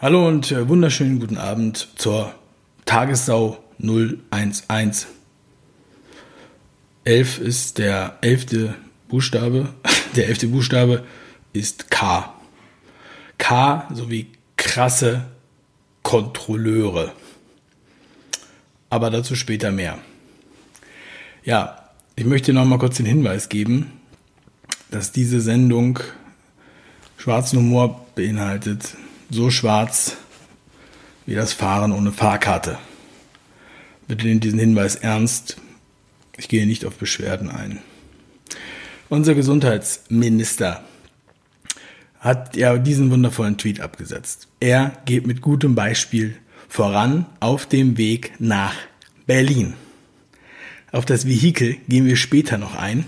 Hallo und äh, wunderschönen guten Abend zur Tagessau 011. 11 ist der elfte Buchstabe. Der elfte Buchstabe ist K. K sowie krasse Kontrolleure. Aber dazu später mehr. Ja, ich möchte noch mal kurz den Hinweis geben, dass diese Sendung schwarzen Humor beinhaltet so schwarz wie das Fahren ohne Fahrkarte. Bitte nehmt diesen Hinweis ernst. Ich gehe nicht auf Beschwerden ein. Unser Gesundheitsminister hat ja diesen wundervollen Tweet abgesetzt. Er geht mit gutem Beispiel voran auf dem Weg nach Berlin. Auf das Vehikel gehen wir später noch ein,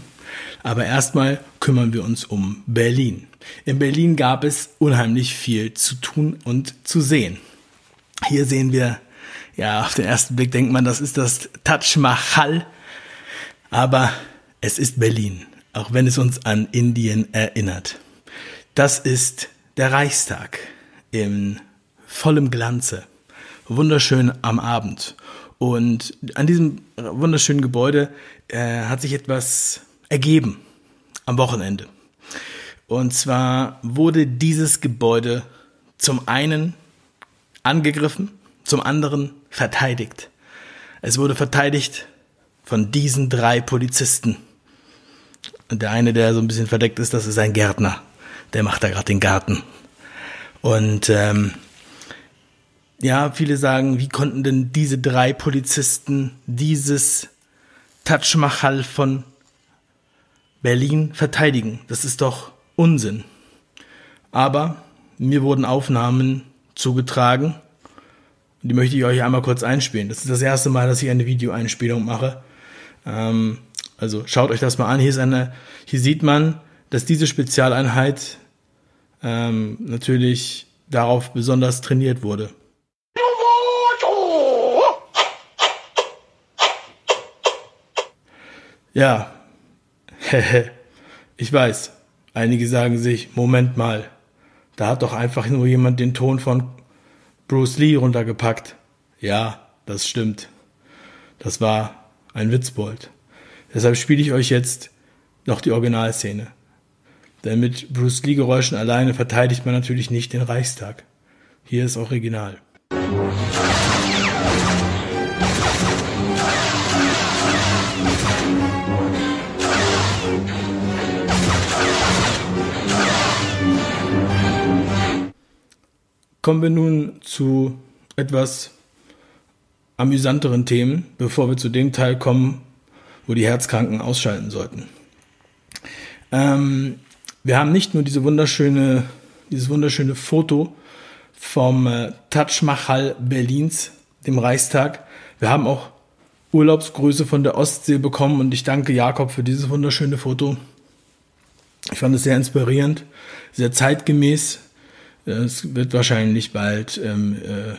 aber erstmal kümmern wir uns um Berlin. In Berlin gab es unheimlich viel zu tun und zu sehen. Hier sehen wir, ja, auf den ersten Blick denkt man, das ist das Taj Mahal, aber es ist Berlin, auch wenn es uns an Indien erinnert. Das ist der Reichstag in vollem Glanze, wunderschön am Abend. Und an diesem wunderschönen Gebäude äh, hat sich etwas ergeben am Wochenende. Und zwar wurde dieses Gebäude zum einen angegriffen, zum anderen verteidigt. Es wurde verteidigt von diesen drei Polizisten. Und der eine, der so ein bisschen verdeckt ist, das ist ein Gärtner. Der macht da gerade den Garten. Und ähm, ja, viele sagen, wie konnten denn diese drei Polizisten dieses Taj Mahal von Berlin verteidigen? Das ist doch Unsinn. Aber mir wurden Aufnahmen zugetragen. Die möchte ich euch einmal kurz einspielen. Das ist das erste Mal, dass ich eine Videoeinspielung mache. Ähm, also schaut euch das mal an. Hier ist eine, hier sieht man, dass diese Spezialeinheit ähm, natürlich darauf besonders trainiert wurde. Ja, ich weiß. Einige sagen sich, Moment mal, da hat doch einfach nur jemand den Ton von Bruce Lee runtergepackt. Ja, das stimmt. Das war ein Witzbold. Deshalb spiele ich euch jetzt noch die Originalszene. Denn mit Bruce Lee Geräuschen alleine verteidigt man natürlich nicht den Reichstag. Hier ist Original. Kommen wir nun zu etwas amüsanteren Themen, bevor wir zu dem Teil kommen, wo die Herzkranken ausschalten sollten. Ähm, wir haben nicht nur diese wunderschöne, dieses wunderschöne Foto vom äh, Taj Mahal Berlins, dem Reichstag. Wir haben auch Urlaubsgrüße von der Ostsee bekommen und ich danke Jakob für dieses wunderschöne Foto. Ich fand es sehr inspirierend, sehr zeitgemäß es wird wahrscheinlich bald im äh,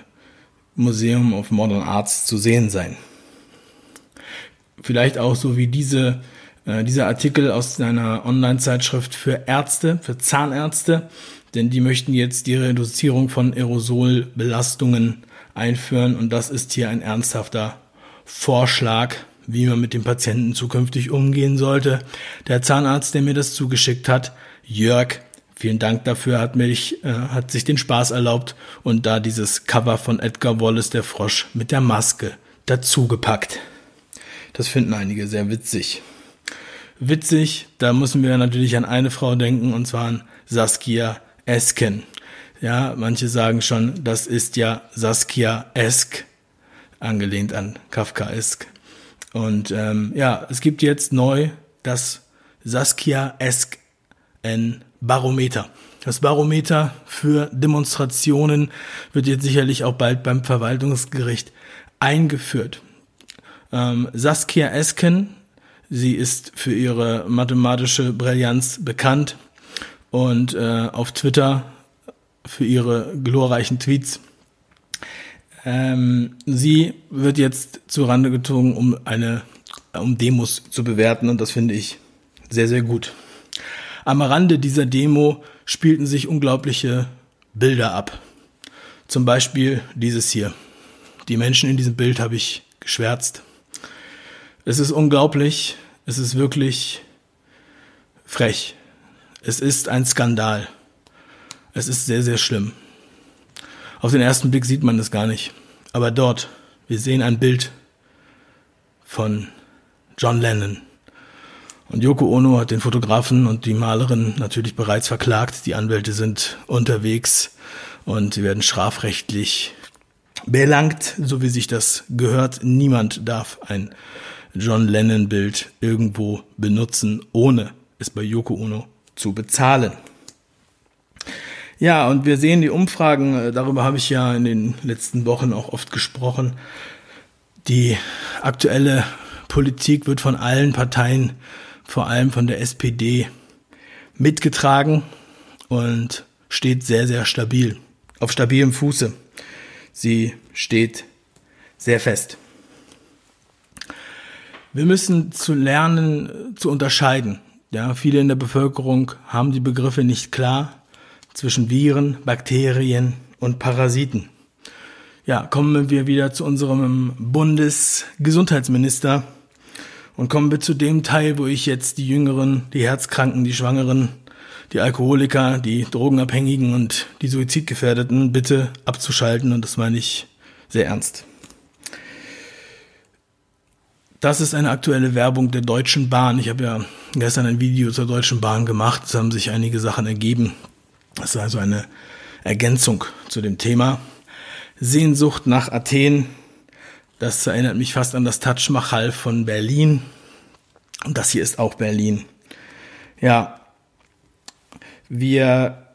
Museum of Modern Arts zu sehen sein. Vielleicht auch so wie diese, äh, dieser Artikel aus einer Online-Zeitschrift für Ärzte, für Zahnärzte, denn die möchten jetzt die Reduzierung von Aerosolbelastungen einführen und das ist hier ein ernsthafter Vorschlag, wie man mit dem Patienten zukünftig umgehen sollte. Der Zahnarzt, der mir das zugeschickt hat, Jörg Vielen Dank dafür, hat mich, äh, hat sich den Spaß erlaubt und da dieses Cover von Edgar Wallace der Frosch mit der Maske dazugepackt. Das finden einige sehr witzig. Witzig, da müssen wir natürlich an eine Frau denken und zwar an Saskia Esken. Ja, manche sagen schon, das ist ja Saskia Esk, angelehnt an Kafka Esk. Und ähm, ja, es gibt jetzt neu das Saskia Esk N Barometer. Das Barometer für Demonstrationen wird jetzt sicherlich auch bald beim Verwaltungsgericht eingeführt. Ähm, Saskia Esken, sie ist für ihre mathematische Brillanz bekannt und äh, auf Twitter für ihre glorreichen Tweets. Ähm, sie wird jetzt zu Rande gezogen, um eine, um Demos zu bewerten und das finde ich sehr, sehr gut. Am Rande dieser Demo spielten sich unglaubliche Bilder ab. Zum Beispiel dieses hier. Die Menschen in diesem Bild habe ich geschwärzt. Es ist unglaublich. Es ist wirklich frech. Es ist ein Skandal. Es ist sehr, sehr schlimm. Auf den ersten Blick sieht man das gar nicht. Aber dort, wir sehen ein Bild von John Lennon. Und Yoko Ono hat den Fotografen und die Malerin natürlich bereits verklagt. Die Anwälte sind unterwegs und sie werden strafrechtlich belangt, so wie sich das gehört. Niemand darf ein John Lennon Bild irgendwo benutzen, ohne es bei Yoko Ono zu bezahlen. Ja, und wir sehen die Umfragen, darüber habe ich ja in den letzten Wochen auch oft gesprochen. Die aktuelle Politik wird von allen Parteien, vor allem von der SPD, mitgetragen und steht sehr, sehr stabil, auf stabilem Fuße. Sie steht sehr fest. Wir müssen zu lernen, äh, zu unterscheiden. Ja, viele in der Bevölkerung haben die Begriffe nicht klar zwischen Viren, Bakterien und Parasiten. Ja, kommen wir wieder zu unserem Bundesgesundheitsminister und kommen wir zu dem Teil, wo ich jetzt die Jüngeren, die Herzkranken, die Schwangeren, die Alkoholiker, die Drogenabhängigen und die Suizidgefährdeten bitte abzuschalten und das meine ich sehr ernst. Das ist eine aktuelle Werbung der Deutschen Bahn. Ich habe ja gestern ein Video zur Deutschen Bahn gemacht. Es haben sich einige Sachen ergeben. Das ist also eine Ergänzung zu dem Thema. Sehnsucht nach Athen. Das erinnert mich fast an das Taj Mahal von Berlin. Und das hier ist auch Berlin. Ja, wir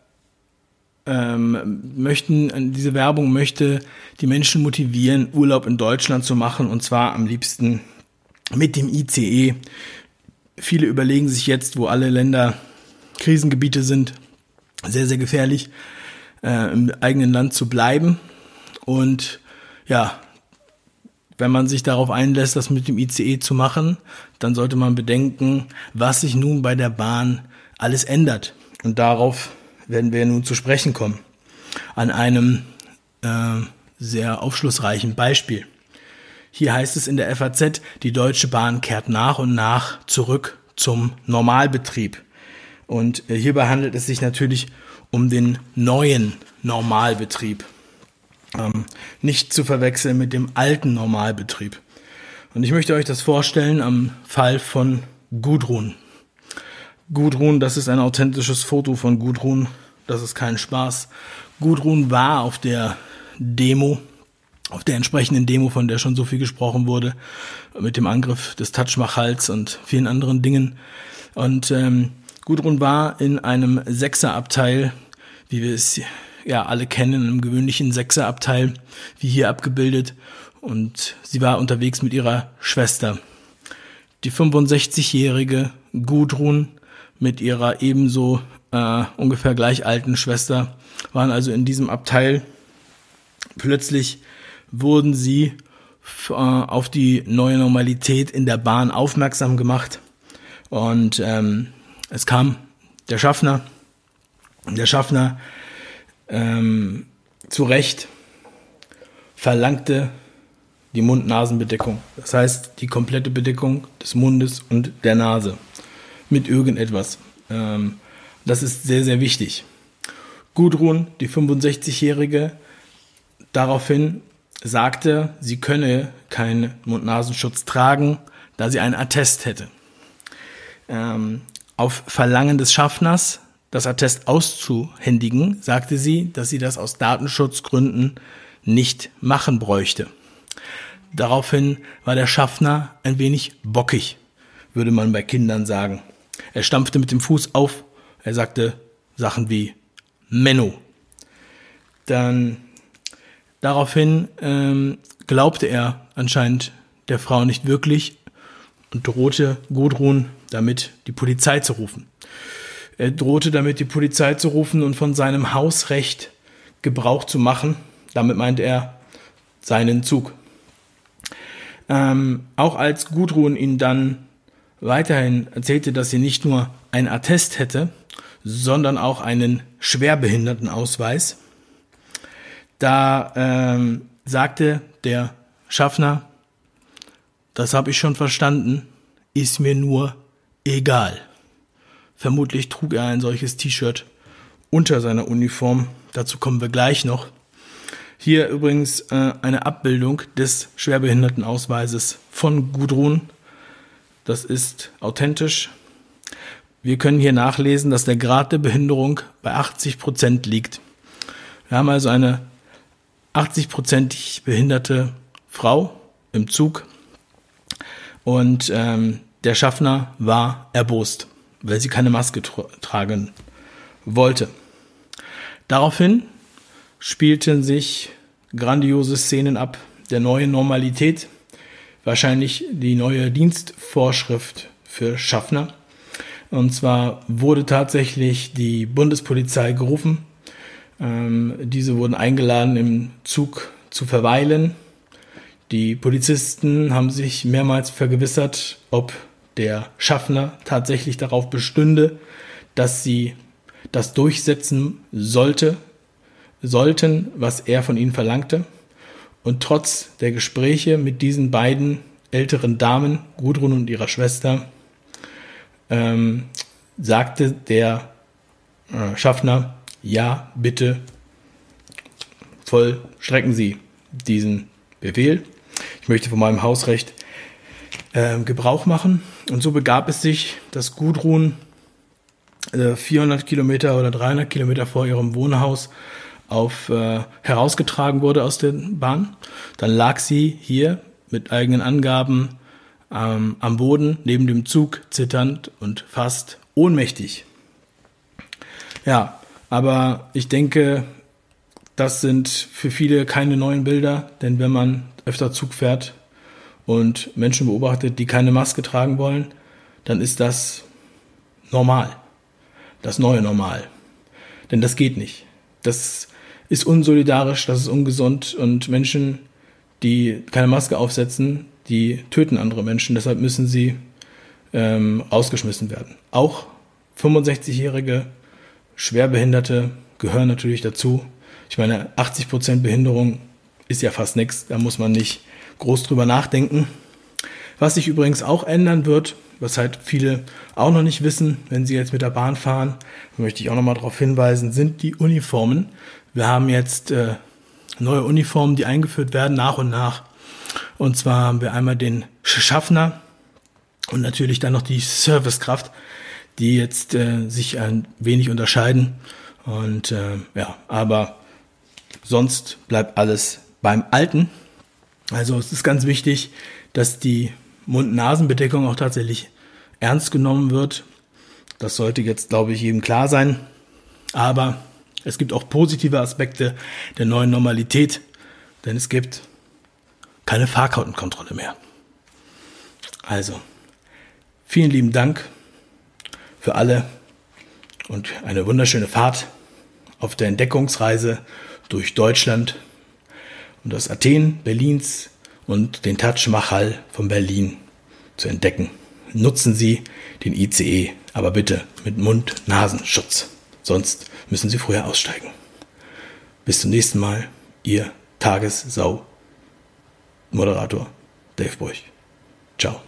ähm, möchten, diese Werbung möchte die Menschen motivieren, Urlaub in Deutschland zu machen und zwar am liebsten mit dem ICE. Viele überlegen sich jetzt, wo alle Länder Krisengebiete sind, sehr, sehr gefährlich, äh, im eigenen Land zu bleiben. Und ja, wenn man sich darauf einlässt, das mit dem ICE zu machen, dann sollte man bedenken, was sich nun bei der Bahn alles ändert. Und darauf werden wir nun zu sprechen kommen. An einem äh, sehr aufschlussreichen Beispiel. Hier heißt es in der FAZ, die Deutsche Bahn kehrt nach und nach zurück zum Normalbetrieb. Und äh, hierbei handelt es sich natürlich um den neuen Normalbetrieb. Ähm, nicht zu verwechseln mit dem alten Normalbetrieb. Und ich möchte euch das vorstellen am Fall von Gudrun. Gudrun, das ist ein authentisches Foto von Gudrun. Das ist kein Spaß. Gudrun war auf der Demo auf der entsprechenden Demo, von der schon so viel gesprochen wurde, mit dem Angriff des Taj und vielen anderen Dingen. Und ähm, Gudrun war in einem Sechserabteil, wie wir es ja alle kennen, einem gewöhnlichen Sechserabteil, wie hier abgebildet. Und sie war unterwegs mit ihrer Schwester. Die 65-jährige Gudrun mit ihrer ebenso äh, ungefähr gleich alten Schwester waren also in diesem Abteil. Plötzlich wurden sie äh, auf die neue Normalität in der Bahn aufmerksam gemacht. Und ähm, es kam der Schaffner, der Schaffner ähm, zu Recht verlangte die Mund-Nasen-Bedeckung. Das heißt, die komplette Bedeckung des Mundes und der Nase mit irgendetwas. Ähm, das ist sehr, sehr wichtig. Gudrun, die 65-Jährige, daraufhin sagte, sie könne keinen Mund-Nasenschutz tragen, da sie einen Attest hätte. Ähm, auf Verlangen des Schaffners, das Attest auszuhändigen, sagte sie, dass sie das aus Datenschutzgründen nicht machen bräuchte. Daraufhin war der Schaffner ein wenig bockig, würde man bei Kindern sagen. Er stampfte mit dem Fuß auf, er sagte Sachen wie Menno. Dann Daraufhin ähm, glaubte er anscheinend der Frau nicht wirklich und drohte Gudrun damit, die Polizei zu rufen. Er drohte damit, die Polizei zu rufen und von seinem Hausrecht Gebrauch zu machen. Damit meinte er seinen Zug. Ähm, auch als Gudrun ihn dann weiterhin erzählte, dass sie nicht nur ein Attest hätte, sondern auch einen Schwerbehindertenausweis, Da ähm, sagte der Schaffner, das habe ich schon verstanden, ist mir nur egal. Vermutlich trug er ein solches T-Shirt unter seiner Uniform. Dazu kommen wir gleich noch. Hier übrigens äh, eine Abbildung des Schwerbehindertenausweises von Gudrun. Das ist authentisch. Wir können hier nachlesen, dass der Grad der Behinderung bei 80 Prozent liegt. Wir haben also eine 80-prozentig behinderte Frau im Zug und ähm, der Schaffner war erbost, weil sie keine Maske tra tragen wollte. Daraufhin spielten sich grandiose Szenen ab der neuen Normalität, wahrscheinlich die neue Dienstvorschrift für Schaffner. Und zwar wurde tatsächlich die Bundespolizei gerufen. Ähm, diese wurden eingeladen, im Zug zu verweilen. Die Polizisten haben sich mehrmals vergewissert, ob der Schaffner tatsächlich darauf bestünde, dass sie das durchsetzen sollte, sollten, was er von ihnen verlangte. Und trotz der Gespräche mit diesen beiden älteren Damen, Gudrun und ihrer Schwester, ähm, sagte der äh, Schaffner, ja, bitte vollstrecken Sie diesen Befehl. Ich möchte von meinem Hausrecht äh, Gebrauch machen. Und so begab es sich, dass Gudrun äh, 400 Kilometer oder 300 Kilometer vor ihrem Wohnhaus auf äh, herausgetragen wurde aus der Bahn. Dann lag sie hier mit eigenen Angaben ähm, am Boden neben dem Zug zitternd und fast ohnmächtig. Ja, aber ich denke, das sind für viele keine neuen Bilder, denn wenn man öfter Zug fährt und Menschen beobachtet, die keine Maske tragen wollen, dann ist das normal. Das neue Normal. Denn das geht nicht. Das ist unsolidarisch, das ist ungesund und Menschen, die keine Maske aufsetzen, die töten andere Menschen. Deshalb müssen sie ähm, rausgeschmissen werden. Auch 65-jährige Schwerbehinderte gehören natürlich dazu. Ich meine, 80 Prozent Behinderung ist ja fast nichts. Da muss man nicht groß drüber nachdenken. Was sich übrigens auch ändern wird, was halt viele auch noch nicht wissen, wenn sie jetzt mit der Bahn fahren, möchte ich auch noch mal darauf hinweisen, sind die Uniformen. Wir haben jetzt äh, neue Uniformen, die eingeführt werden nach und nach. Und zwar haben wir einmal den Schaffner und natürlich dann noch die Servicekraft, die jetzt äh, sich ein wenig unterscheiden. Und äh, ja, aber sonst bleibt alles beim Alten. Also es ist ganz wichtig, dass die Mund-Nasen-Bedeckung auch tatsächlich ernst genommen wird. Das sollte jetzt, glaube ich, jedem klar sein. Aber es gibt auch positive Aspekte der neuen Normalität, denn es gibt keine Fahrkartenkontrolle mehr. Also, vielen lieben Dank für alle und eine wunderschöne Fahrt auf der Entdeckungsreise durch Deutschland und das Athen Berlins und den Taj Mahal von Berlin zu entdecken. Nutzen Sie den ICE, aber bitte mit Mund-Nasenschutz. Sonst müssen Sie früher aussteigen. Bis zum nächsten Mal, Ihr Tagessau-Moderator Dave Burch. Ciao.